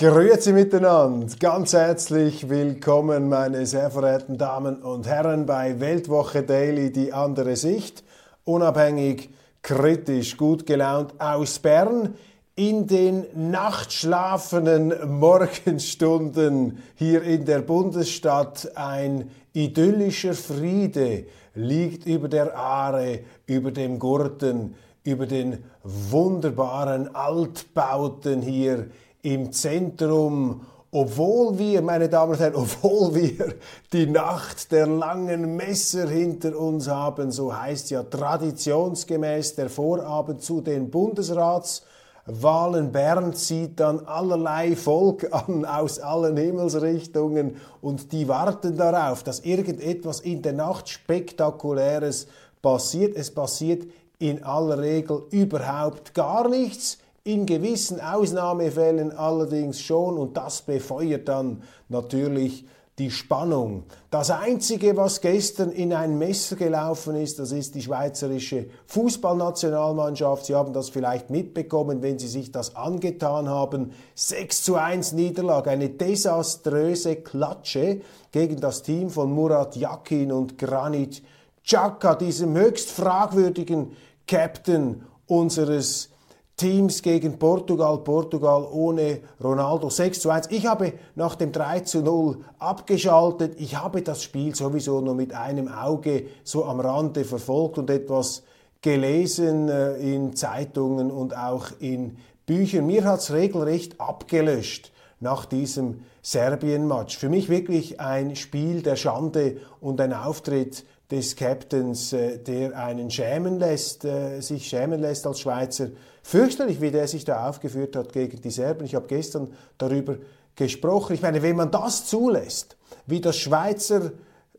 Grüezi miteinander, ganz herzlich willkommen, meine sehr verehrten Damen und Herren, bei Weltwoche Daily, die andere Sicht, unabhängig, kritisch, gut gelaunt aus Bern. In den nachtschlafenden Morgenstunden hier in der Bundesstadt ein idyllischer Friede liegt über der Aare, über dem Gurten, über den wunderbaren Altbauten hier im Zentrum, obwohl wir, meine Damen und Herren, obwohl wir die Nacht der langen Messer hinter uns haben, so heißt ja traditionsgemäß der Vorabend zu den Bundesratswahlen. Bern zieht dann allerlei Volk an aus allen Himmelsrichtungen und die warten darauf, dass irgendetwas in der Nacht Spektakuläres passiert. Es passiert in aller Regel überhaupt gar nichts in gewissen Ausnahmefällen allerdings schon und das befeuert dann natürlich die Spannung. Das Einzige, was gestern in ein Messer gelaufen ist, das ist die schweizerische Fußballnationalmannschaft. Sie haben das vielleicht mitbekommen, wenn Sie sich das angetan haben. 6 zu 1 Niederlage, eine desaströse Klatsche gegen das Team von Murat Yakin und Granit Xhaka, diesem höchst fragwürdigen Captain unseres Teams gegen Portugal, Portugal ohne Ronaldo 6 zu 1. Ich habe nach dem 3 zu 0 abgeschaltet. Ich habe das Spiel sowieso nur mit einem Auge so am Rande verfolgt und etwas gelesen äh, in Zeitungen und auch in Büchern. Mir hat es regelrecht abgelöscht nach diesem Serbien-Match. Für mich wirklich ein Spiel der Schande und ein Auftritt des Captains, äh, der einen schämen lässt, äh, sich schämen lässt als Schweizer Fürchterlich, wie der sich da aufgeführt hat gegen die Serben. Ich habe gestern darüber gesprochen. Ich meine, wenn man das zulässt, wie das Schweizer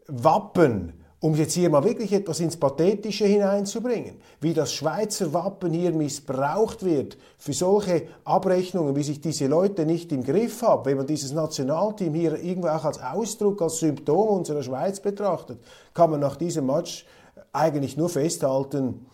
Wappen, um jetzt hier mal wirklich etwas ins Pathetische hineinzubringen, wie das Schweizer Wappen hier missbraucht wird für solche Abrechnungen, wie sich diese Leute nicht im Griff haben, wenn man dieses Nationalteam hier irgendwo auch als Ausdruck, als Symptom unserer Schweiz betrachtet, kann man nach diesem Match eigentlich nur festhalten,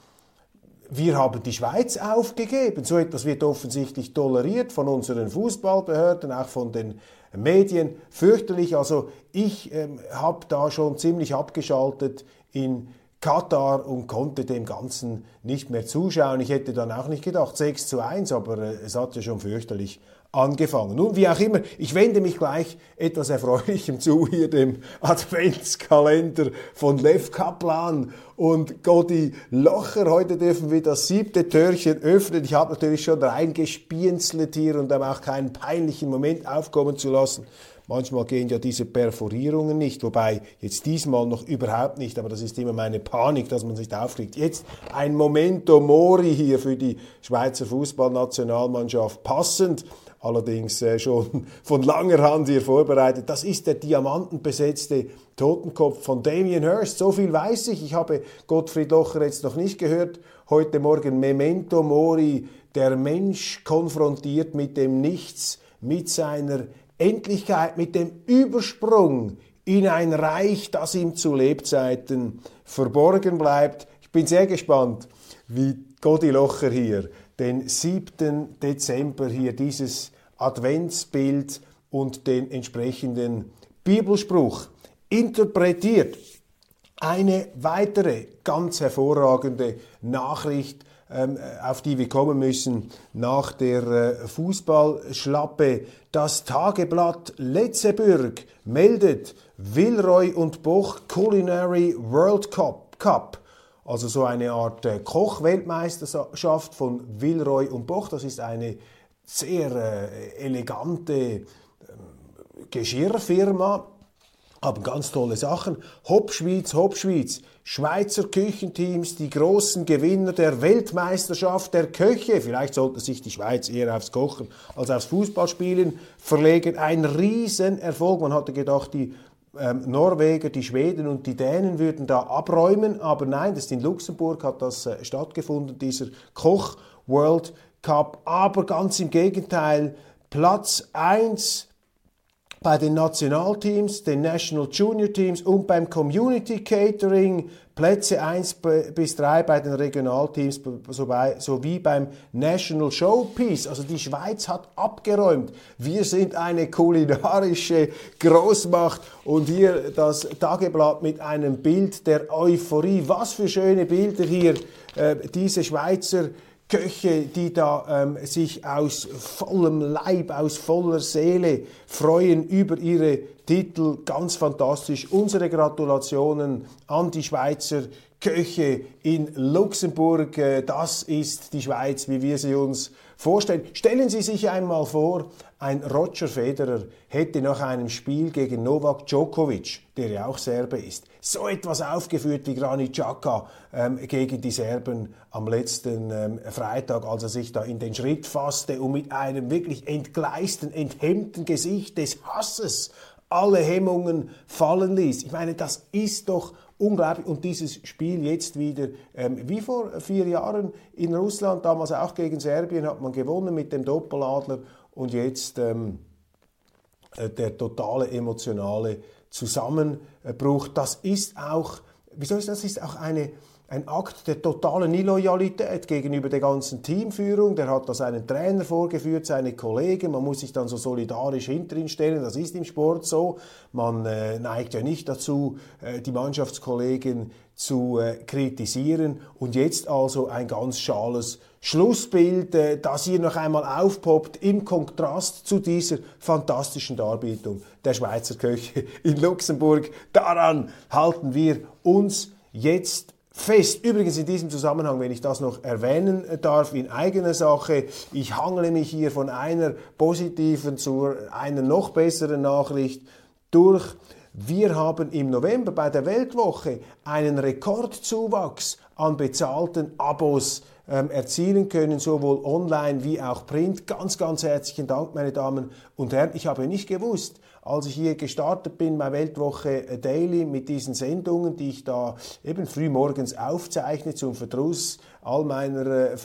wir haben die Schweiz aufgegeben. So etwas wird offensichtlich toleriert von unseren Fußballbehörden, auch von den Medien. Fürchterlich. Also ich ähm, habe da schon ziemlich abgeschaltet in Katar und konnte dem Ganzen nicht mehr zuschauen. Ich hätte dann auch nicht gedacht 6 zu 1, aber äh, es hat ja schon fürchterlich angefangen. Nun, wie auch immer, ich wende mich gleich etwas Erfreulichem zu, hier dem Adventskalender von Lev Kaplan und Godi Locher. Heute dürfen wir das siebte Türchen öffnen. Ich habe natürlich schon reingespienzelt hier und auch keinen peinlichen Moment aufkommen zu lassen. Manchmal gehen ja diese Perforierungen nicht, wobei jetzt diesmal noch überhaupt nicht, aber das ist immer meine Panik, dass man sich aufkriegt. Jetzt ein Momento Mori hier für die Schweizer Fußballnationalmannschaft passend allerdings äh, schon von langer Hand hier vorbereitet. Das ist der diamantenbesetzte Totenkopf von Damien Hirst. So viel weiß ich. Ich habe Gottfried Locher jetzt noch nicht gehört. Heute Morgen Memento Mori, der Mensch konfrontiert mit dem Nichts, mit seiner Endlichkeit, mit dem Übersprung in ein Reich, das ihm zu Lebzeiten verborgen bleibt. Ich bin sehr gespannt, wie Godi Locher hier den 7. Dezember hier dieses Adventsbild und den entsprechenden Bibelspruch interpretiert. Eine weitere ganz hervorragende Nachricht, ähm, auf die wir kommen müssen nach der äh, Fußballschlappe. Das Tageblatt Letzebürg meldet Wilroy und Boch Culinary World Cup. Cup. Also so eine Art äh, Kochweltmeisterschaft von Wilroy und Boch. Das ist eine sehr äh, elegante äh, Geschirrfirma haben ganz tolle Sachen. Hopschweiz, Hopschweiz, Schweizer Küchenteams, die großen Gewinner der Weltmeisterschaft der Köche. Vielleicht sollte sich die Schweiz eher aufs Kochen als aufs Fußballspielen verlegen. Ein Riesenerfolg. Man hatte gedacht, die ähm, Norweger, die Schweden und die Dänen würden da abräumen, aber nein, das in Luxemburg hat das äh, stattgefunden, dieser Koch World Cup. Aber ganz im Gegenteil, Platz 1 bei den Nationalteams, den National Junior Teams und beim Community Catering Plätze 1 bis 3 bei den Regionalteams sowie beim National Showpiece. Also die Schweiz hat abgeräumt. Wir sind eine kulinarische Großmacht und hier das Tageblatt mit einem Bild der Euphorie. Was für schöne Bilder hier äh, diese Schweizer Köche, die da ähm, sich aus vollem Leib, aus voller Seele freuen über ihre Titel. Ganz fantastisch. Unsere Gratulationen an die Schweizer Köche in Luxemburg. Äh, das ist die Schweiz, wie wir sie uns vorstellen. Stellen Sie sich einmal vor, ein Roger Federer hätte nach einem Spiel gegen Novak Djokovic, der ja auch Serbe ist, so etwas aufgeführt wie Granit Xhaka ähm, gegen die Serben am letzten ähm, Freitag, als er sich da in den Schritt fasste und mit einem wirklich entgleisten, enthemmten Gesicht des Hasses alle Hemmungen fallen ließ. Ich meine, das ist doch unglaublich. Und dieses Spiel jetzt wieder, ähm, wie vor vier Jahren in Russland, damals auch gegen Serbien, hat man gewonnen mit dem Doppeladler und jetzt ähm, äh, der totale emotionale Zusammenbruch. Das ist auch, wieso ist das? ist auch eine ein Akt der totalen Illoyalität gegenüber der ganzen Teamführung. Der hat da seinen Trainer vorgeführt, seine Kollegen. Man muss sich dann so solidarisch hinter ihn stellen. Das ist im Sport so. Man äh, neigt ja nicht dazu, äh, die Mannschaftskollegen zu äh, kritisieren. Und jetzt also ein ganz schales Schlussbild, äh, das hier noch einmal aufpoppt im Kontrast zu dieser fantastischen Darbietung der Schweizer Köche in Luxemburg. Daran halten wir uns jetzt fest. Übrigens in diesem Zusammenhang, wenn ich das noch erwähnen darf, in eigener Sache, ich hangle mich hier von einer positiven zu einer noch besseren Nachricht durch. Wir haben im November bei der Weltwoche einen Rekordzuwachs an bezahlten Abos ähm, erzielen können, sowohl online wie auch print. Ganz, ganz herzlichen Dank, meine Damen und Herren. Ich habe nicht gewusst, als ich hier gestartet bin bei Weltwoche Daily mit diesen Sendungen, die ich da eben früh morgens aufzeichne zum Verdruss all meiner äh,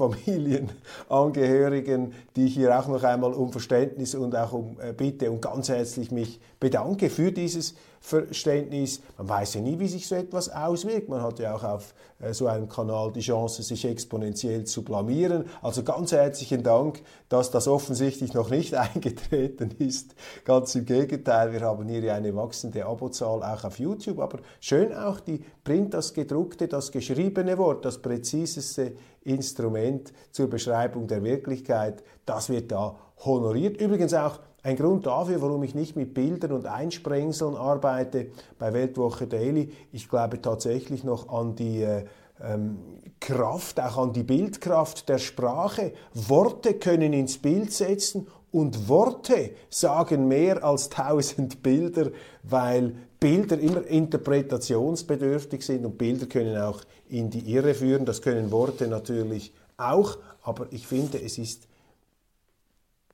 Familienangehörigen, die ich hier auch noch einmal um Verständnis und auch um äh, Bitte und ganz herzlich mich bedanke für dieses Verständnis. Man weiß ja nie, wie sich so etwas auswirkt. Man hat ja auch auf äh, so einem Kanal die Chance, sich exponentiell zu blamieren. Also ganz herzlichen Dank, dass das offensichtlich noch nicht eingetreten ist. Ganz im Gegenteil, wir haben hier eine wachsende Abozahl auch auf YouTube. Aber schön auch die Print, das gedruckte, das geschriebene Wort, das präziseste Instrument zur Beschreibung der Wirklichkeit, das wird da honoriert. Übrigens auch ein Grund dafür, warum ich nicht mit Bildern und Einsprengseln arbeite bei Weltwoche Daily. Ich glaube tatsächlich noch an die äh, ähm, Kraft, auch an die Bildkraft der Sprache. Worte können ins Bild setzen und Worte sagen mehr als tausend Bilder, weil Bilder immer interpretationsbedürftig sind und Bilder können auch in die Irre führen. Das können Worte natürlich auch, aber ich finde, es ist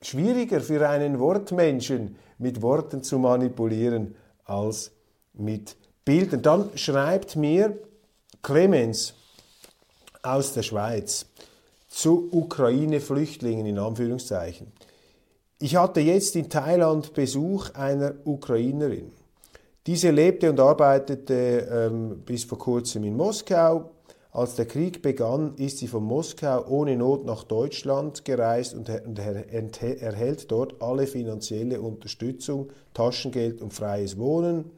schwieriger für einen Wortmenschen mit Worten zu manipulieren als mit Bildern. Dann schreibt mir Clemens aus der Schweiz zu Ukraine-Flüchtlingen in Anführungszeichen. Ich hatte jetzt in Thailand Besuch einer Ukrainerin. Diese lebte und arbeitete ähm, bis vor kurzem in Moskau, als der Krieg begann, ist sie von Moskau ohne Not nach Deutschland gereist und erhält dort alle finanzielle Unterstützung, Taschengeld und freies Wohnen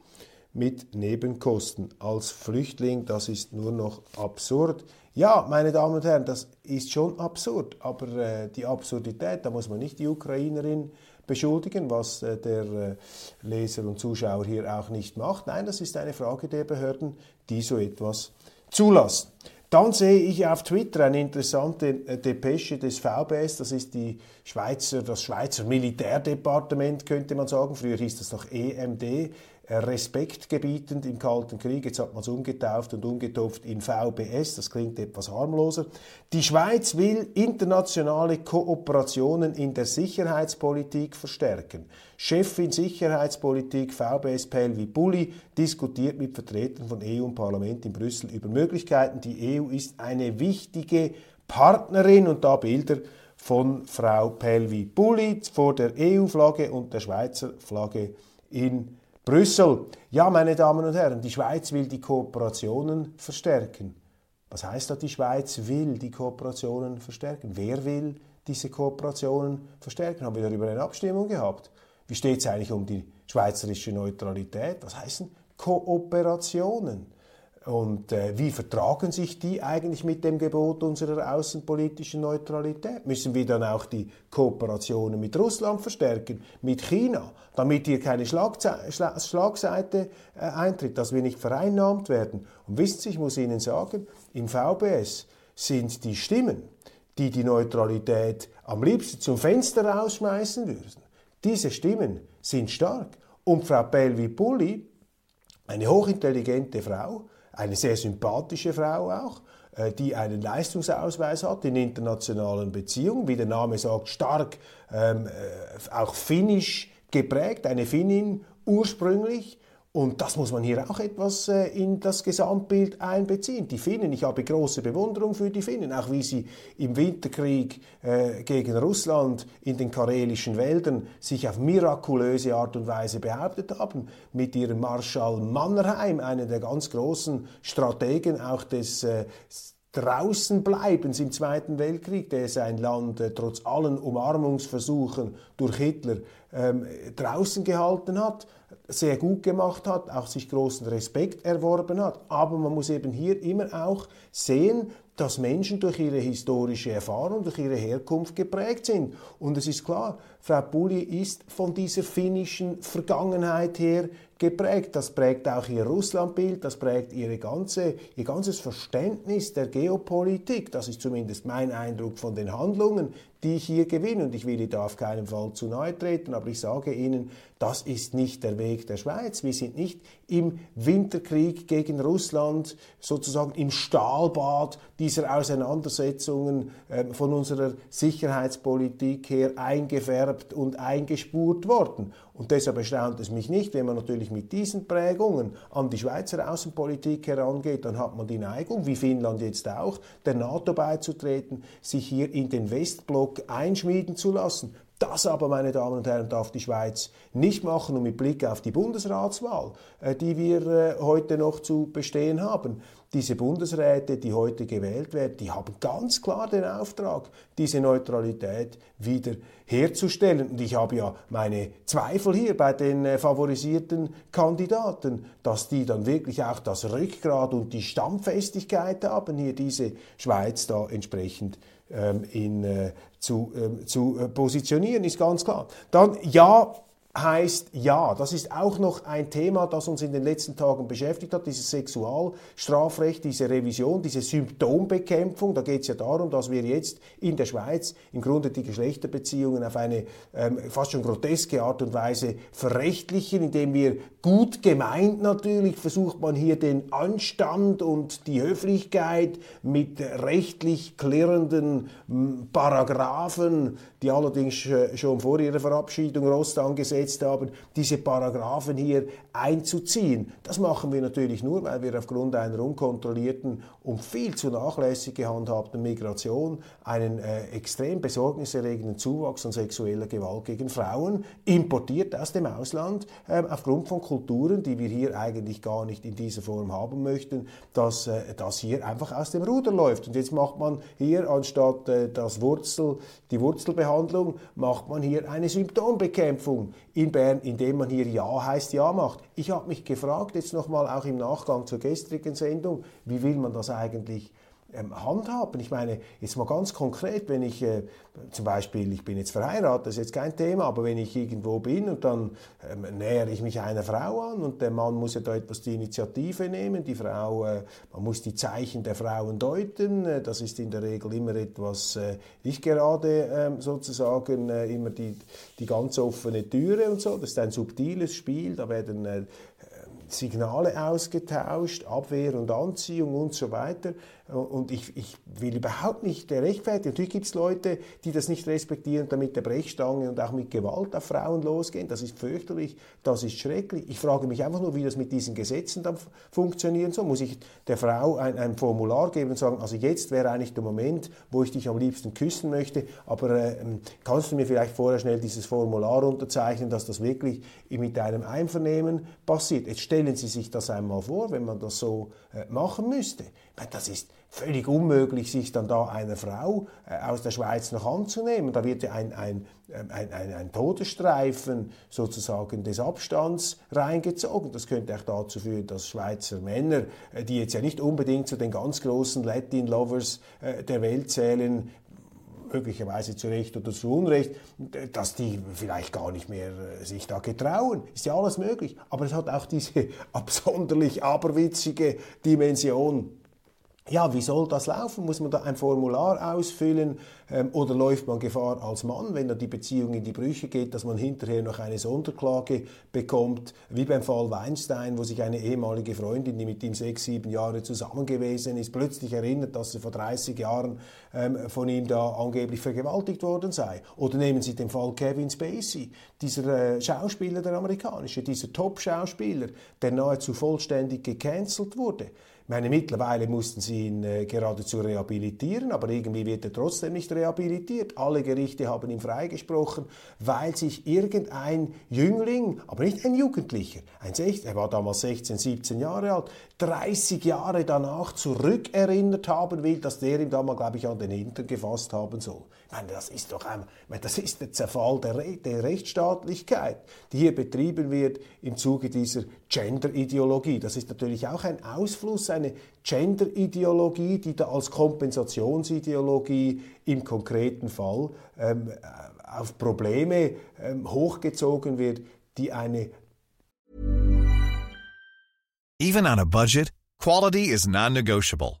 mit Nebenkosten. Als Flüchtling, das ist nur noch absurd. Ja, meine Damen und Herren, das ist schon absurd, aber äh, die Absurdität, da muss man nicht die Ukrainerin beschuldigen, was äh, der äh, Leser und Zuschauer hier auch nicht macht. Nein, das ist eine Frage der Behörden, die so etwas zulassen. Dann sehe ich auf Twitter eine interessante äh, Depesche des VBS, das ist die Schweizer, das Schweizer Militärdepartement, könnte man sagen. Früher hieß das noch EMD, respektgebietend im Kalten Krieg. Jetzt hat man es umgetauft und umgetopft in VBS. Das klingt etwas harmloser. Die Schweiz will internationale Kooperationen in der Sicherheitspolitik verstärken. Chefin Sicherheitspolitik VBS Pelvi Bulli diskutiert mit Vertretern von EU und Parlament in Brüssel über Möglichkeiten. Die EU ist eine wichtige Partnerin und da Bilder von Frau Pelvi Bulli vor der EU-Flagge und der Schweizer Flagge in Brüssel. Ja, meine Damen und Herren, die Schweiz will die Kooperationen verstärken. Was heißt da, die Schweiz will die Kooperationen verstärken? Wer will diese Kooperationen verstärken? Haben wir darüber eine Abstimmung gehabt? Wie steht es eigentlich um die schweizerische Neutralität? Was heißen Kooperationen? Und äh, wie vertragen sich die eigentlich mit dem Gebot unserer außenpolitischen Neutralität? Müssen wir dann auch die Kooperationen mit Russland verstärken, mit China, damit hier keine Schlagze Schla Schlagseite äh, eintritt, dass wir nicht vereinnahmt werden? Und wissen Sie, ich muss Ihnen sagen, im VBS sind die Stimmen, die die Neutralität am liebsten zum Fenster rausschmeißen würden, diese Stimmen sind stark. Und Frau Pelvi-Pulli, eine hochintelligente Frau, eine sehr sympathische Frau auch, äh, die einen Leistungsausweis hat in internationalen Beziehungen, wie der Name sagt, stark ähm, äh, auch finnisch geprägt, eine Finnin ursprünglich, und das muss man hier auch etwas äh, in das Gesamtbild einbeziehen. Die Finnen, ich habe große Bewunderung für die Finnen, auch wie sie im Winterkrieg äh, gegen Russland in den karelischen Wäldern sich auf mirakulöse Art und Weise behauptet haben, mit ihrem Marschall Mannerheim, einer der ganz großen Strategen auch des äh, Draußenbleibens im Zweiten Weltkrieg, der sein Land trotz allen Umarmungsversuchen durch Hitler ähm, draußen gehalten hat sehr gut gemacht hat, auch sich großen Respekt erworben hat. Aber man muss eben hier immer auch sehen, dass Menschen durch ihre historische Erfahrung, durch ihre Herkunft geprägt sind. Und es ist klar, Frau Pulli ist von dieser finnischen Vergangenheit her geprägt. Das prägt auch ihr Russlandbild, das prägt ihre ganze, ihr ganzes Verständnis der Geopolitik. Das ist zumindest mein Eindruck von den Handlungen, die ich hier gewinne. Und ich will da auf keinen Fall zu nahe treten, aber ich sage Ihnen, das ist nicht der Weg der Schweiz. Wir sind nicht im Winterkrieg gegen Russland sozusagen im Stahlbad dieser Auseinandersetzungen äh, von unserer Sicherheitspolitik her eingefärbt und eingespurt worden. Und deshalb erstaunt es mich nicht, wenn man natürlich mit diesen Prägungen an die Schweizer Außenpolitik herangeht, dann hat man die Neigung, wie Finnland jetzt auch, der NATO beizutreten, sich hier in den Westblock einschmieden zu lassen. Das aber, meine Damen und Herren, darf die Schweiz nicht machen und mit Blick auf die Bundesratswahl, äh, die wir äh, heute noch zu bestehen haben. Diese Bundesräte, die heute gewählt werden, die haben ganz klar den Auftrag, diese Neutralität wieder herzustellen. Und ich habe ja meine Zweifel hier bei den äh, favorisierten Kandidaten, dass die dann wirklich auch das Rückgrat und die Stammfestigkeit haben, hier diese Schweiz da entsprechend ähm, in, äh, zu, ähm, zu äh, positionieren, ist ganz klar. Dann ja, heißt ja. Das ist auch noch ein Thema, das uns in den letzten Tagen beschäftigt hat, dieses Sexualstrafrecht, diese Revision, diese Symptombekämpfung. Da geht es ja darum, dass wir jetzt in der Schweiz im Grunde die Geschlechterbeziehungen auf eine ähm, fast schon groteske Art und Weise verrechtlichen, indem wir gut gemeint natürlich versucht man hier den Anstand und die Höflichkeit mit rechtlich klirrenden Paragraphen, die allerdings schon vor ihrer Verabschiedung Rost angesetzt gesetzt haben, diese Paragraphen hier einzuziehen. Das machen wir natürlich nur, weil wir aufgrund einer unkontrollierten und viel zu nachlässig gehandhabten Migration einen äh, extrem besorgniserregenden Zuwachs an sexueller Gewalt gegen Frauen importiert aus dem Ausland, äh, aufgrund von Kulturen, die wir hier eigentlich gar nicht in dieser Form haben möchten, dass äh, das hier einfach aus dem Ruder läuft. Und jetzt macht man hier anstatt äh, das Wurzel, die Wurzelbehandlung, macht man hier eine Symptombekämpfung in Bern, indem man hier Ja heißt Ja macht. Ich habe mich gefragt, jetzt nochmal auch im Nachgang zur gestrigen Sendung, wie will man das eigentlich ähm, handhaben. Ich meine, jetzt mal ganz konkret, wenn ich äh, zum Beispiel, ich bin jetzt verheiratet, das ist jetzt kein Thema, aber wenn ich irgendwo bin und dann ähm, nähere ich mich einer Frau an und der Mann muss ja da etwas die Initiative nehmen, die Frau, äh, man muss die Zeichen der Frauen deuten, äh, das ist in der Regel immer etwas, äh, nicht gerade ähm, sozusagen äh, immer die, die ganz offene Türe und so, das ist ein subtiles Spiel, da werden äh, Signale ausgetauscht, Abwehr und Anziehung und so weiter. Und ich, ich will überhaupt nicht rechtfertigen. Natürlich gibt es Leute, die das nicht respektieren, da mit der Brechstange und auch mit Gewalt auf Frauen losgehen. Das ist fürchterlich, das ist schrecklich. Ich frage mich einfach nur, wie das mit diesen Gesetzen dann funktionieren soll. Muss ich der Frau ein, ein Formular geben und sagen, also jetzt wäre eigentlich der Moment, wo ich dich am liebsten küssen möchte, aber äh, kannst du mir vielleicht vorher schnell dieses Formular unterzeichnen, dass das wirklich mit deinem Einvernehmen passiert. Jetzt stellen Sie sich das einmal vor, wenn man das so äh, machen müsste. Das ist völlig unmöglich, sich dann da einer Frau äh, aus der Schweiz noch anzunehmen. Da wird ja ein, ein, ähm, ein, ein, ein Todesstreifen sozusagen des Abstands reingezogen. Das könnte auch dazu führen, dass Schweizer Männer, äh, die jetzt ja nicht unbedingt zu den ganz großen Latin-Lovers der Welt zählen, möglicherweise zu Recht oder zu Unrecht, dass die vielleicht gar nicht mehr sich da getrauen. Ist ja alles möglich. Aber es hat auch diese absonderlich aberwitzige Dimension ja, wie soll das laufen? Muss man da ein Formular ausfüllen ähm, oder läuft man Gefahr als Mann, wenn da die Beziehung in die Brüche geht, dass man hinterher noch eine Sonderklage bekommt, wie beim Fall Weinstein, wo sich eine ehemalige Freundin, die mit ihm sechs, sieben Jahre zusammen gewesen ist, plötzlich erinnert, dass sie vor 30 Jahren ähm, von ihm da angeblich vergewaltigt worden sei. Oder nehmen Sie den Fall Kevin Spacey, dieser äh, Schauspieler, der amerikanische, dieser Top-Schauspieler, der nahezu vollständig gecancelt wurde meine, mittlerweile mussten sie ihn äh, geradezu rehabilitieren, aber irgendwie wird er trotzdem nicht rehabilitiert. Alle Gerichte haben ihn freigesprochen, weil sich irgendein Jüngling, aber nicht ein Jugendlicher, ein 16, er war damals 16, 17 Jahre alt, 30 Jahre danach zurückerinnert haben will, dass der ihm da mal, glaube ich, an den Hintern gefasst haben soll. Ich meine, das ist doch ein, das ist der Zerfall der, Re der Rechtsstaatlichkeit, die hier betrieben wird im Zuge dieser Gender-Ideologie. Das ist natürlich auch ein Ausfluss, eine Gender-Ideologie, die da als Kompensationsideologie im konkreten Fall ähm, auf Probleme ähm, hochgezogen wird, die eine Even on a budget, quality is non-negotiable.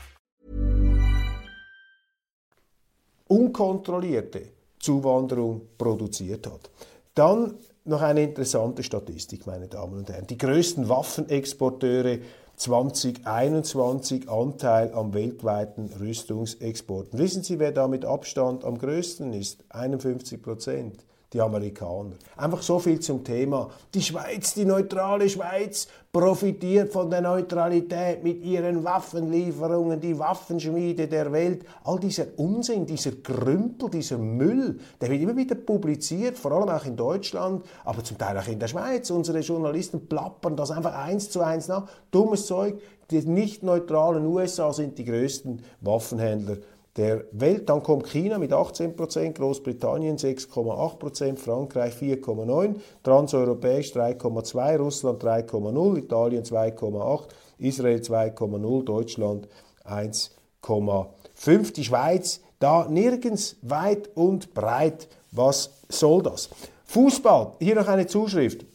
Unkontrollierte Zuwanderung produziert hat. Dann noch eine interessante Statistik, meine Damen und Herren. Die größten Waffenexporteure 2021 Anteil am weltweiten Rüstungsexporten. Wissen Sie, wer da mit Abstand am größten ist? 51 Prozent die Amerikaner. Einfach so viel zum Thema. Die Schweiz, die neutrale Schweiz, profitiert von der Neutralität mit ihren Waffenlieferungen, die Waffenschmiede der Welt. All dieser Unsinn, dieser Krümpel, dieser Müll, der wird immer wieder publiziert, vor allem auch in Deutschland, aber zum Teil auch in der Schweiz. Unsere Journalisten plappern das einfach eins zu eins nach. Dummes Zeug. Die nicht neutralen USA sind die größten Waffenhändler der Welt. Dann kommt China mit 18%, Großbritannien 6,8%, Frankreich 4,9%, Transeuropäisch 3,2%, Russland 3,0%, Italien 2,8%, Israel 2,0%, Deutschland 1,5%. Die Schweiz da nirgends weit und breit. Was soll das? Fußball, hier noch eine Zuschrift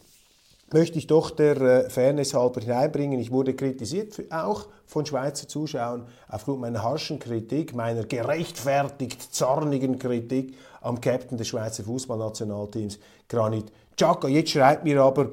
möchte ich doch der äh, Fairness halber hineinbringen. Ich wurde kritisiert, auch von Schweizer Zuschauern, aufgrund meiner harschen Kritik, meiner gerechtfertigt zornigen Kritik am Captain des Schweizer Fußballnationalteams, Granit Xhaka. Jetzt schreibt mir aber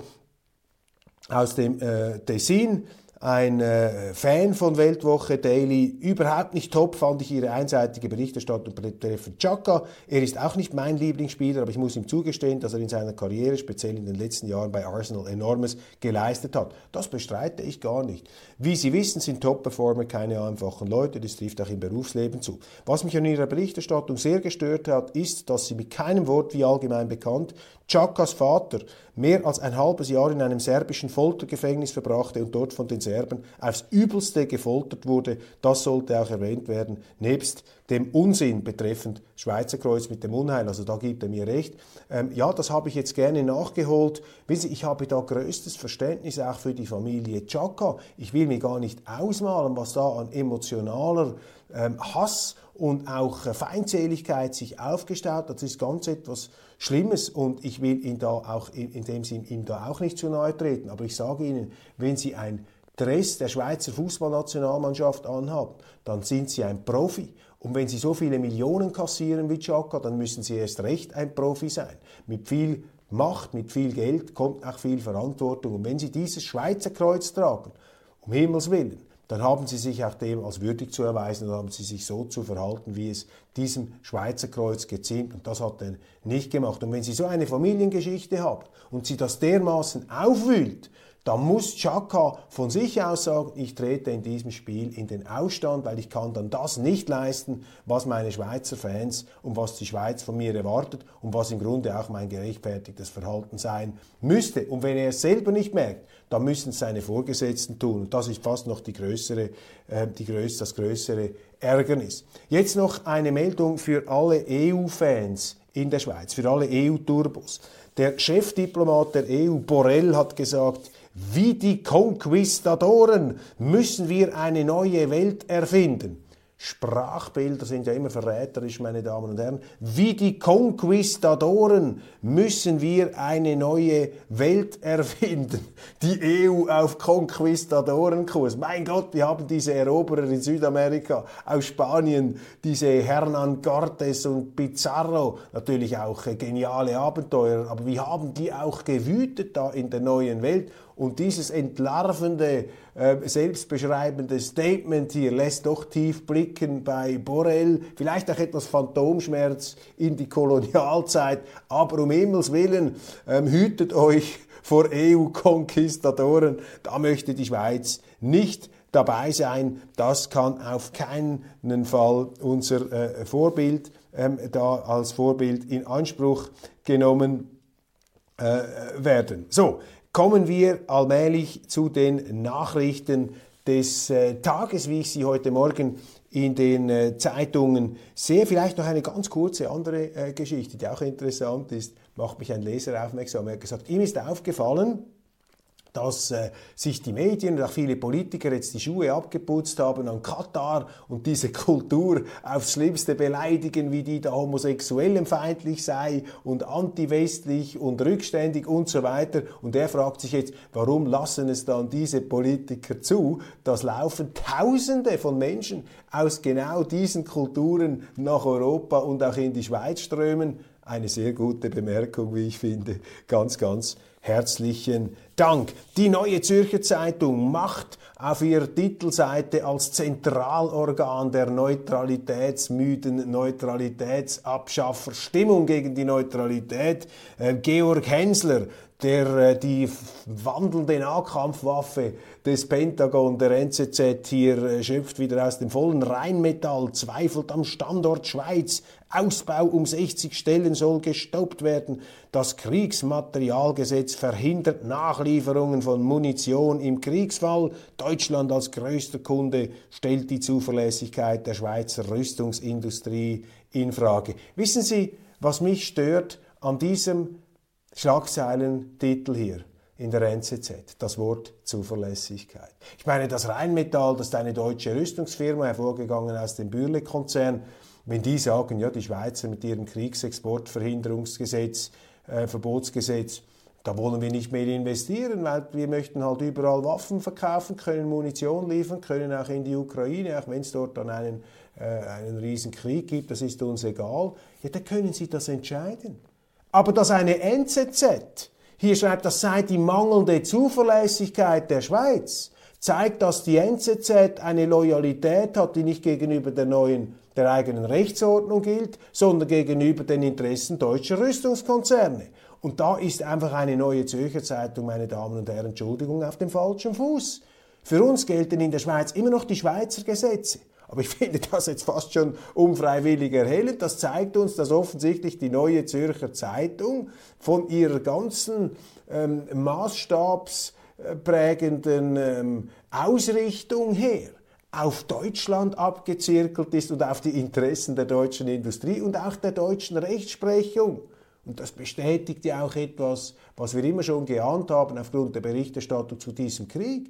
aus dem äh, Tessin ein äh, Fan von Weltwoche Daily. Überhaupt nicht top fand ich ihre einseitige Berichterstattung betreffend Chaka. Er ist auch nicht mein Lieblingsspieler, aber ich muss ihm zugestehen, dass er in seiner Karriere, speziell in den letzten Jahren bei Arsenal, enormes geleistet hat. Das bestreite ich gar nicht. Wie Sie wissen, sind Top-Performer keine einfachen Leute. Das trifft auch im Berufsleben zu. Was mich an ihrer Berichterstattung sehr gestört hat, ist, dass sie mit keinem Wort, wie allgemein bekannt, Chakas Vater mehr als ein halbes Jahr in einem serbischen Foltergefängnis verbrachte und dort von den Serben aufs Übelste gefoltert wurde. Das sollte auch erwähnt werden, nebst dem Unsinn betreffend Schweizer Kreuz mit dem Unheil. Also da gibt er mir recht. Ähm, ja, das habe ich jetzt gerne nachgeholt. Wissen Sie, ich habe da größtes Verständnis auch für die Familie Chaka. Ich will mir gar nicht ausmalen, was da an emotionaler ähm, Hass und auch äh, Feindseligkeit sich aufgestaut. Das ist ganz etwas Schlimmes und ich will ihn da auch in dem Sinn ihm da auch nicht zu nahe treten. Aber ich sage Ihnen, wenn Sie ein Dress der Schweizer Fußballnationalmannschaft anhaben, dann sind Sie ein Profi. Und wenn Sie so viele Millionen kassieren wie Chaka, dann müssen Sie erst recht ein Profi sein. Mit viel Macht, mit viel Geld kommt auch viel Verantwortung. Und wenn Sie dieses Schweizer Kreuz tragen, um Himmels Willen, dann haben sie sich auch dem als würdig zu erweisen und haben sie sich so zu verhalten, wie es diesem Schweizer Kreuz geziemt. Und das hat er nicht gemacht. Und wenn Sie so eine Familiengeschichte haben und sie das dermaßen aufwühlt, dann muss Chaka von sich aus sagen, ich trete in diesem Spiel in den Ausstand, weil ich kann dann das nicht leisten, was meine Schweizer Fans und was die Schweiz von mir erwartet und was im Grunde auch mein gerechtfertigtes Verhalten sein müsste. Und wenn er es selber nicht merkt, dann müssen es seine Vorgesetzten tun. Und das ist fast noch die größere, äh, die größ das größere Ärgernis. Jetzt noch eine Meldung für alle EU-Fans in der Schweiz, für alle EU-Turbos. Der Chefdiplomat der EU, Borrell, hat gesagt, wie die Konquistadoren müssen wir eine neue Welt erfinden. Sprachbilder sind ja immer verräterisch, meine Damen und Herren. Wie die Konquistadoren müssen wir eine neue Welt erfinden. Die EU auf Konquistadorenkurs. Mein Gott, wir haben diese Eroberer in Südamerika, aus Spanien, diese Hernan Cortes und Pizarro, natürlich auch geniale Abenteurer, aber wie haben die auch gewütet da in der neuen Welt? Und dieses entlarvende, äh, selbstbeschreibende Statement hier lässt doch tief blicken bei Borrell, vielleicht auch etwas Phantomschmerz in die Kolonialzeit, aber um Himmels Willen, ähm, hütet euch vor EU-Konquistadoren, da möchte die Schweiz nicht dabei sein. Das kann auf keinen Fall unser äh, Vorbild ähm, da als Vorbild in Anspruch genommen äh, werden. So, kommen wir allmählich zu den Nachrichten des äh, Tages, wie ich sie heute Morgen in den äh, Zeitungen sehe. Vielleicht noch eine ganz kurze andere äh, Geschichte, die auch interessant ist, macht mich ein Leser aufmerksam. Er hat gesagt, ihm ist aufgefallen, dass äh, sich die Medien und auch viele Politiker jetzt die Schuhe abgeputzt haben an Katar und diese Kultur aufs Schlimmste beleidigen, wie die da homosexuellenfeindlich sei und antiwestlich und rückständig und so weiter. Und er fragt sich jetzt, warum lassen es dann diese Politiker zu, dass laufen Tausende von Menschen aus genau diesen Kulturen nach Europa und auch in die Schweiz strömen? Eine sehr gute Bemerkung, wie ich finde. Ganz, ganz herzlichen Dank. Die Neue Zürcher Zeitung macht auf ihrer Titelseite als Zentralorgan der neutralitätsmüden Neutralitätsabschaffer Stimmung gegen die Neutralität äh, Georg Hensler, der äh, die wandelnde Nahkampfwaffe des Pentagon, der NZZ, hier äh, schöpft wieder aus dem vollen Rheinmetall, zweifelt am Standort Schweiz, Ausbau um 60 Stellen soll gestoppt werden. Das Kriegsmaterialgesetz verhindert Nachlieferungen von Munition im Kriegsfall. Deutschland als größter Kunde stellt die Zuverlässigkeit der Schweizer Rüstungsindustrie in Frage. Wissen Sie, was mich stört an diesem Schlagzeilentitel hier? in der NZZ, das Wort Zuverlässigkeit. Ich meine, das Rheinmetall, das ist eine deutsche Rüstungsfirma, hervorgegangen aus dem Bürle-Konzern, wenn die sagen, ja, die Schweizer mit ihrem Kriegsexportverhinderungsgesetz, äh, Verbotsgesetz, da wollen wir nicht mehr investieren, weil wir möchten halt überall Waffen verkaufen können, Munition liefern können, auch in die Ukraine, auch wenn es dort dann einen, äh, einen riesen Krieg gibt, das ist uns egal. Ja, da können Sie das entscheiden. Aber dass eine NZZ hier schreibt, das sei die mangelnde Zuverlässigkeit der Schweiz, zeigt, dass die NZZ eine Loyalität hat, die nicht gegenüber der neuen, der eigenen Rechtsordnung gilt, sondern gegenüber den Interessen deutscher Rüstungskonzerne. Und da ist einfach eine neue Zürcher Zeitung, meine Damen und Herren, Entschuldigung, auf dem falschen Fuß. Für uns gelten in der Schweiz immer noch die Schweizer Gesetze. Aber ich finde das jetzt fast schon unfreiwillig erhellend. Das zeigt uns, dass offensichtlich die neue Zürcher Zeitung von ihrer ganzen ähm, maßstabsprägenden ähm, Ausrichtung her auf Deutschland abgezirkelt ist und auf die Interessen der deutschen Industrie und auch der deutschen Rechtsprechung. Und das bestätigt ja auch etwas, was wir immer schon geahnt haben aufgrund der Berichterstattung zu diesem Krieg.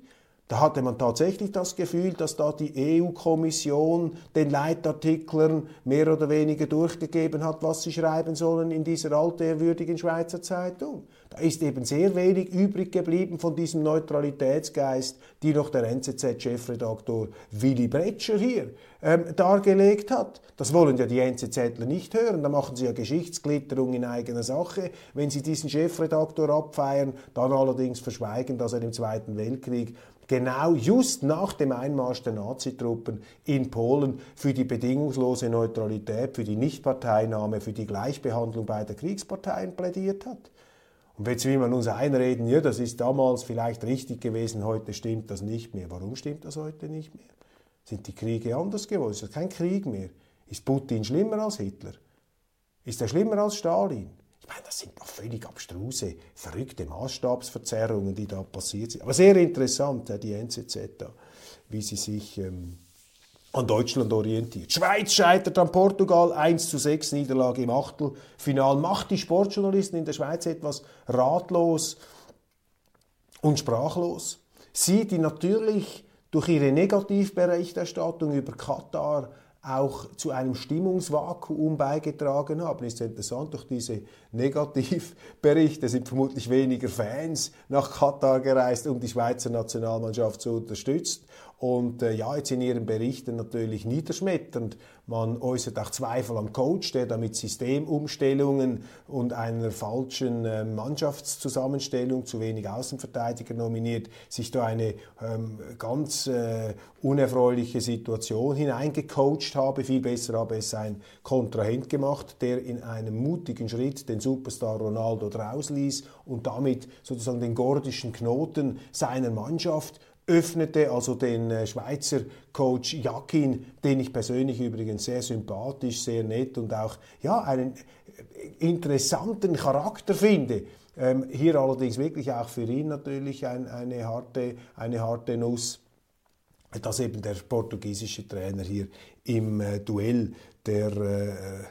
Da hatte man tatsächlich das Gefühl, dass da die EU-Kommission den Leitartiklern mehr oder weniger durchgegeben hat, was sie schreiben sollen in dieser altehrwürdigen Schweizer Zeitung. Da ist eben sehr wenig übrig geblieben von diesem Neutralitätsgeist, die noch der NZZ-Chefredaktor Willy Bretscher hier ähm, dargelegt hat. Das wollen ja die NZZler nicht hören. Da machen sie ja Geschichtsglitterung in eigener Sache. Wenn sie diesen Chefredaktor abfeiern, dann allerdings verschweigen, dass er im Zweiten Weltkrieg genau just nach dem Einmarsch der Nazitruppen in Polen für die bedingungslose Neutralität, für die Nichtparteinahme, für die Gleichbehandlung beider Kriegsparteien plädiert hat. Und jetzt will man uns einreden, ja, das ist damals vielleicht richtig gewesen, heute stimmt das nicht mehr. Warum stimmt das heute nicht mehr? Sind die Kriege anders geworden? Ist das kein Krieg mehr? Ist Putin schlimmer als Hitler? Ist er schlimmer als Stalin? Ich meine, das sind doch völlig abstruse, verrückte Maßstabsverzerrungen, die da passiert sind. Aber sehr interessant, die NZZ da, wie sie sich ähm, an Deutschland orientiert. Schweiz scheitert an Portugal, 1 zu 6 Niederlage im Achtelfinal. Macht die Sportjournalisten in der Schweiz etwas ratlos und sprachlos. Sie, die natürlich durch ihre Negativberichterstattung über Katar auch zu einem Stimmungsvakuum beigetragen haben. Ist interessant, durch diese Negativberichte sind vermutlich weniger Fans nach Katar gereist, um die Schweizer Nationalmannschaft zu unterstützen. Und äh, ja, jetzt in Ihren Berichten natürlich niederschmetternd. Man äußert auch Zweifel am Coach, der da mit Systemumstellungen und einer falschen äh, Mannschaftszusammenstellung, zu wenig Außenverteidiger nominiert, sich da eine ähm, ganz äh, unerfreuliche Situation hineingecoacht habe. Viel besser habe es ein Kontrahent gemacht, der in einem mutigen Schritt den Superstar Ronaldo draus ließ und damit sozusagen den gordischen Knoten seiner Mannschaft öffnete, also den äh, Schweizer Coach Jakin, den ich persönlich übrigens sehr sympathisch, sehr nett und auch ja, einen äh, interessanten Charakter finde. Ähm, hier allerdings wirklich auch für ihn natürlich ein, eine, harte, eine harte Nuss, dass eben der portugiesische Trainer hier im äh, Duell der, äh,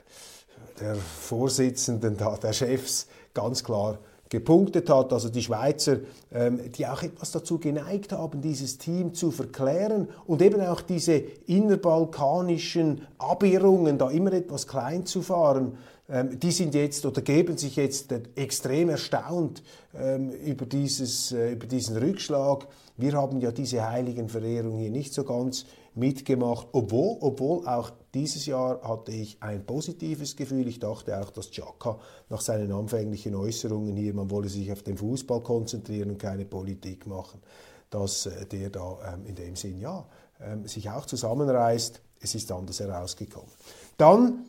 der Vorsitzenden, der Chefs ganz klar gepunktet hat. Also die Schweizer, ähm, die auch etwas dazu geneigt haben, dieses Team zu verklären und eben auch diese innerbalkanischen Abirrungen, da immer etwas klein zu fahren, ähm, die sind jetzt oder geben sich jetzt extrem erstaunt ähm, über, dieses, äh, über diesen Rückschlag. Wir haben ja diese Heiligenverehrung hier nicht so ganz mitgemacht, obwohl, obwohl auch dieses Jahr hatte ich ein positives Gefühl. Ich dachte auch, dass Chaka nach seinen anfänglichen Äußerungen hier, man wolle sich auf den Fußball konzentrieren und keine Politik machen, dass äh, der da ähm, in dem Sinn ja ähm, sich auch zusammenreißt. Es ist anders herausgekommen. Dann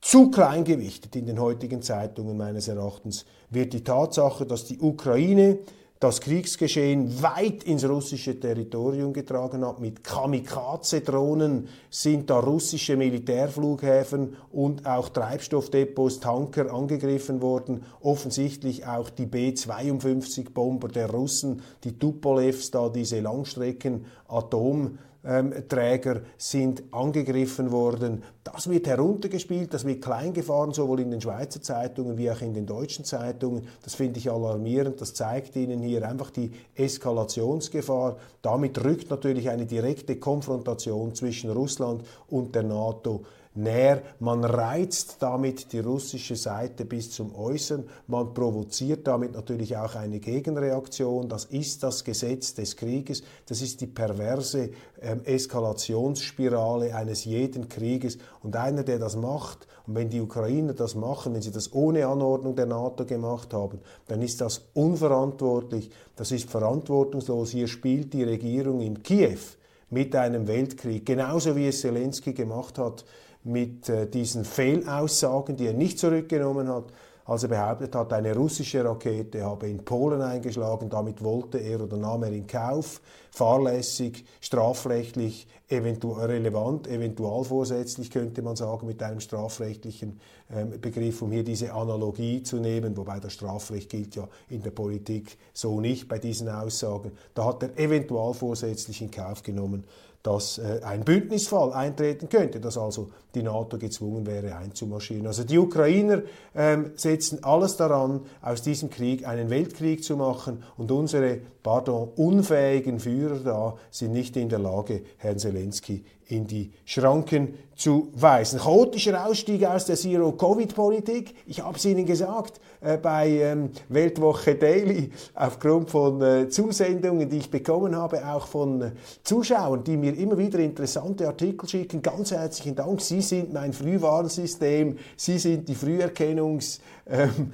zu kleingewichtet in den heutigen Zeitungen meines Erachtens wird die Tatsache, dass die Ukraine das Kriegsgeschehen weit ins russische Territorium getragen hat. Mit Kamikaze-Drohnen sind da russische Militärflughäfen und auch Treibstoffdepots, Tanker angegriffen worden. Offensichtlich auch die B-52-Bomber der Russen, die Tupolevs, da diese Langstrecken-Atom- Träger sind angegriffen worden. Das wird heruntergespielt, das wird klein gefahren, sowohl in den Schweizer Zeitungen wie auch in den deutschen Zeitungen. Das finde ich alarmierend. Das zeigt Ihnen hier einfach die Eskalationsgefahr. Damit rückt natürlich eine direkte Konfrontation zwischen Russland und der NATO näher. Man reizt damit die russische Seite bis zum Äußern. Man provoziert damit natürlich auch eine Gegenreaktion. Das ist das Gesetz des Krieges. Das ist die perverse ähm, Eskalationsspirale eines jeden Krieges. Und einer, der das macht, und wenn die Ukrainer das machen, wenn sie das ohne Anordnung der NATO gemacht haben, dann ist das unverantwortlich, das ist verantwortungslos. Hier spielt die Regierung in Kiew mit einem Weltkrieg, genauso wie es Zelensky gemacht hat mit äh, diesen Fehlaussagen, die er nicht zurückgenommen hat, als er behauptet hat, eine russische Rakete habe in Polen eingeschlagen, damit wollte er oder nahm er in Kauf, fahrlässig, strafrechtlich eventu relevant, eventualvorsätzlich könnte man sagen, mit einem strafrechtlichen ähm, Begriff, um hier diese Analogie zu nehmen, wobei das Strafrecht gilt ja in der Politik so nicht bei diesen Aussagen. Da hat er eventualvorsätzlich in Kauf genommen, dass äh, ein Bündnisfall eintreten könnte, dass also die NATO gezwungen wäre einzumarschieren. Also die Ukrainer ähm, setzen alles daran, aus diesem Krieg einen Weltkrieg zu machen und unsere, pardon, unfähigen Führer da sind nicht in der Lage, Herrn Zelensky in die Schranken zu weisen. Chaotischer Ausstieg aus der Zero-Covid-Politik. Ich habe es Ihnen gesagt, äh, bei ähm, Weltwoche Daily, aufgrund von äh, Zusendungen, die ich bekommen habe, auch von äh, Zuschauern, die mir immer wieder interessante Artikel schicken. Ganz herzlichen Dank. Sie sind mein Frühwarnsystem. Sie sind die Früherkennungsbrigade ähm,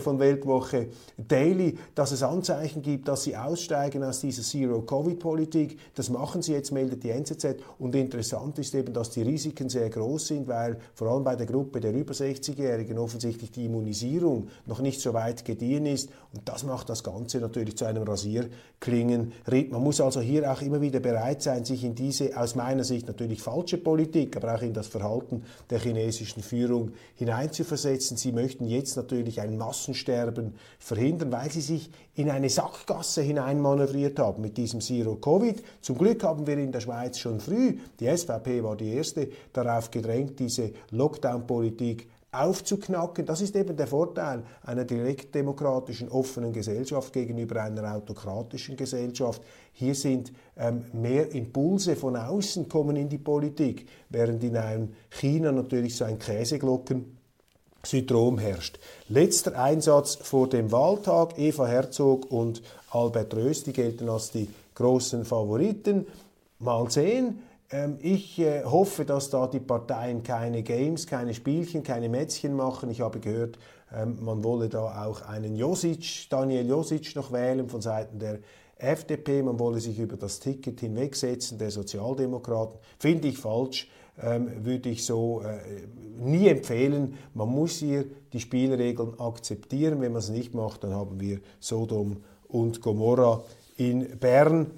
von Weltwoche Daily, dass es Anzeichen gibt, dass Sie aussteigen aus dieser Zero-Covid-Politik. Das machen Sie jetzt, meldet die NZZ. Und interessant ist eben, dass die Risiken sehr groß sind, weil vor allem bei der Gruppe der über 60-Jährigen offensichtlich die Immunisierung noch nicht so weit gediehen ist. Und das macht das Ganze natürlich zu einem Rasierklingenritt. Man muss also hier auch immer wieder bereit sein, sich in diese aus meiner Sicht natürlich falsche Politik, aber auch in das Verhalten der chinesischen Führung hineinzuversetzen. Sie möchten jetzt natürlich ein Massensterben verhindern, weil sie sich in eine Sackgasse hineinmanövriert haben mit diesem Zero Covid. Zum Glück haben wir in der Schweiz schon früh, die SVP war die erste, darauf gedrängt, diese Lockdown-Politik aufzuknacken. Das ist eben der Vorteil einer direktdemokratischen, offenen Gesellschaft gegenüber einer autokratischen Gesellschaft. Hier sind ähm, mehr Impulse von außen kommen in die Politik, während in einem China natürlich so ein Käseglocken Syndrom herrscht. Letzter Einsatz vor dem Wahltag. Eva Herzog und Albert Röst, die gelten als die großen Favoriten. Mal sehen. Ähm, ich äh, hoffe, dass da die Parteien keine Games, keine Spielchen, keine Mätzchen machen. Ich habe gehört, ähm, man wolle da auch einen Josic, Daniel Josic noch wählen von Seiten der FDP. Man wolle sich über das Ticket hinwegsetzen der Sozialdemokraten. Finde ich falsch würde ich so äh, nie empfehlen. Man muss hier die Spielregeln akzeptieren. Wenn man es nicht macht, dann haben wir Sodom und Gomorra in Bern.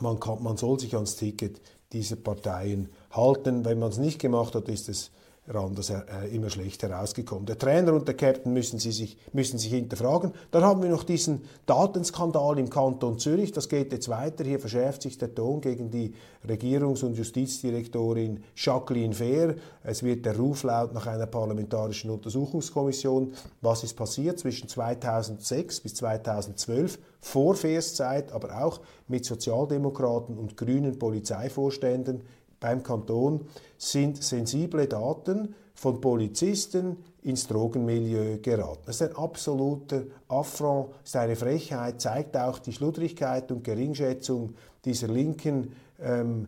Man, kann, man soll sich ans Ticket dieser Parteien halten. Wenn man es nicht gemacht hat, ist es Randers äh, immer schlecht herausgekommen. Der Trainer und der Captain müssen, sie sich, müssen sich hinterfragen. Dann haben wir noch diesen Datenskandal im Kanton Zürich. Das geht jetzt weiter. Hier verschärft sich der Ton gegen die Regierungs- und Justizdirektorin Jacqueline Fehr. Es wird der Ruf laut nach einer parlamentarischen Untersuchungskommission. Was ist passiert zwischen 2006 bis 2012? Vor Fehrs Zeit, aber auch mit Sozialdemokraten und grünen Polizeivorständen beim Kanton sind sensible Daten von Polizisten ins Drogenmilieu geraten. Das ist ein absoluter Affront, ist eine Frechheit, zeigt auch die Schludrigkeit und Geringschätzung dieser linken ähm,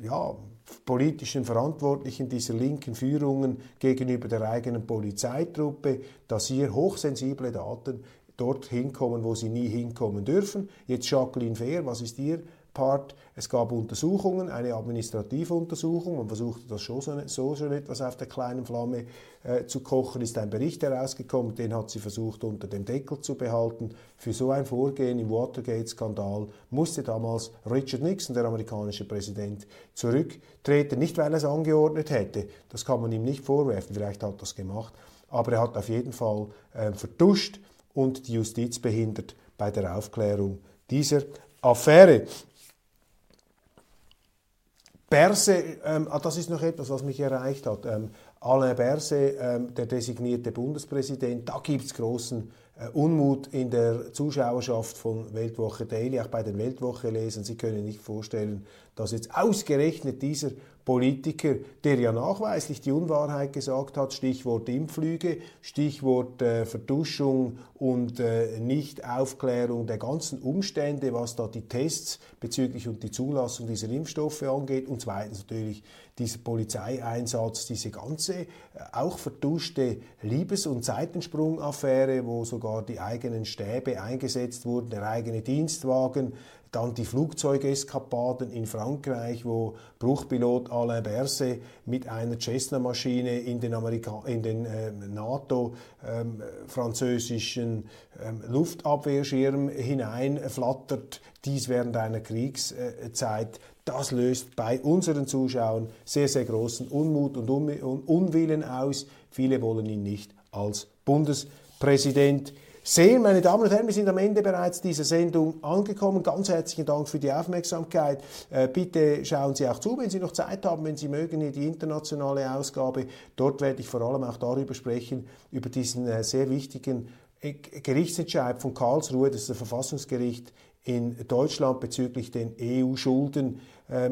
ja, politischen Verantwortlichen dieser linken Führungen gegenüber der eigenen Polizeitruppe, dass hier hochsensible Daten dort hinkommen, wo sie nie hinkommen dürfen. Jetzt Jacqueline Fehr, was ist ihr Part. Es gab Untersuchungen, eine administrative Untersuchung. Man versuchte das schon so, so schon etwas auf der kleinen Flamme äh, zu kochen. Ist ein Bericht herausgekommen, den hat sie versucht unter dem Deckel zu behalten. Für so ein Vorgehen im Watergate-Skandal musste damals Richard Nixon, der amerikanische Präsident, zurücktreten. Nicht, weil er es angeordnet hätte. Das kann man ihm nicht vorwerfen. Vielleicht hat er das gemacht. Aber er hat auf jeden Fall äh, vertuscht und die Justiz behindert bei der Aufklärung dieser Affäre. Berse, ähm, ah, das ist noch etwas, was mich erreicht hat. Ähm, Alain Berse, ähm, der designierte Bundespräsident, da gibt es großen äh, Unmut in der Zuschauerschaft von Weltwoche Daily, auch bei den Weltwoche-Lesern. Sie können nicht vorstellen, dass jetzt ausgerechnet dieser Politiker, der ja nachweislich die Unwahrheit gesagt hat, Stichwort Impflüge, Stichwort äh, Verduschung und äh, Nichtaufklärung der ganzen Umstände, was da die Tests bezüglich und die Zulassung dieser Impfstoffe angeht. Und zweitens natürlich dieser Polizeieinsatz, diese ganze äh, auch verduschte Liebes- und Seitensprungaffäre, wo sogar die eigenen Stäbe eingesetzt wurden, der eigene Dienstwagen, dann die Flugzeugeskapaden in Frankreich, wo Bruchpilot Alain Berset mit einer Cessna-Maschine in den, Amerika in den ähm, NATO-französischen ähm, ähm, Luftabwehrschirm hineinflattert, dies während einer Kriegszeit. Das löst bei unseren Zuschauern sehr, sehr großen Unmut und Unwillen aus. Viele wollen ihn nicht als Bundespräsident sehen. Meine Damen und Herren, wir sind am Ende bereits dieser Sendung angekommen. Ganz herzlichen Dank für die Aufmerksamkeit. Äh, bitte schauen Sie auch zu, wenn Sie noch Zeit haben, wenn Sie mögen, hier die internationale Ausgabe. Dort werde ich vor allem auch darüber sprechen, über diesen äh, sehr wichtigen Gerichtsentscheid von Karlsruhe, das ist das Verfassungsgericht in Deutschland bezüglich den EU-Schulden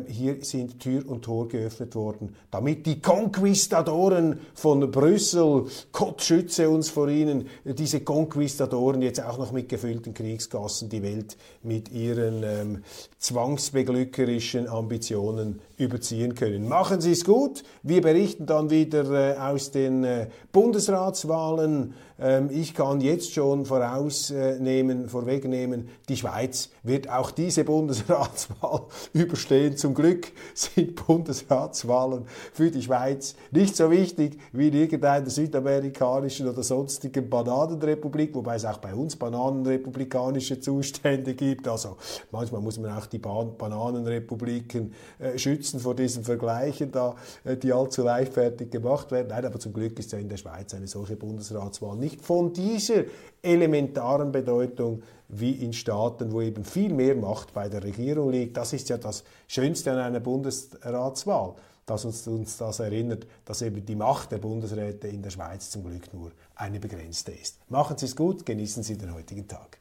hier sind Tür und Tor geöffnet worden, damit die Konquistadoren von Brüssel, Gott schütze uns vor ihnen, diese Konquistadoren jetzt auch noch mit gefüllten Kriegskassen die Welt mit ihren ähm, zwangsbeglückerischen Ambitionen überziehen können. Machen Sie es gut. Wir berichten dann wieder äh, aus den äh, Bundesratswahlen. Ähm, ich kann jetzt schon vorausnehmen, vorwegnehmen, die Schweiz wird auch diese Bundesratswahl überstehen denn zum Glück sind Bundesratswahlen für die Schweiz nicht so wichtig wie in irgendeiner südamerikanischen oder sonstigen Bananenrepublik, wobei es auch bei uns bananenrepublikanische Zustände gibt. Also manchmal muss man auch die Ban Bananenrepubliken äh, schützen vor diesen Vergleichen, da, äh, die allzu leichtfertig gemacht werden. Nein, aber zum Glück ist ja in der Schweiz eine solche Bundesratswahl nicht von dieser elementaren Bedeutung wie in Staaten, wo eben viel mehr Macht bei der Regierung liegt. Das ist ja das Schönste an einer Bundesratswahl, dass uns, uns das erinnert, dass eben die Macht der Bundesräte in der Schweiz zum Glück nur eine begrenzte ist. Machen Sie es gut, genießen Sie den heutigen Tag.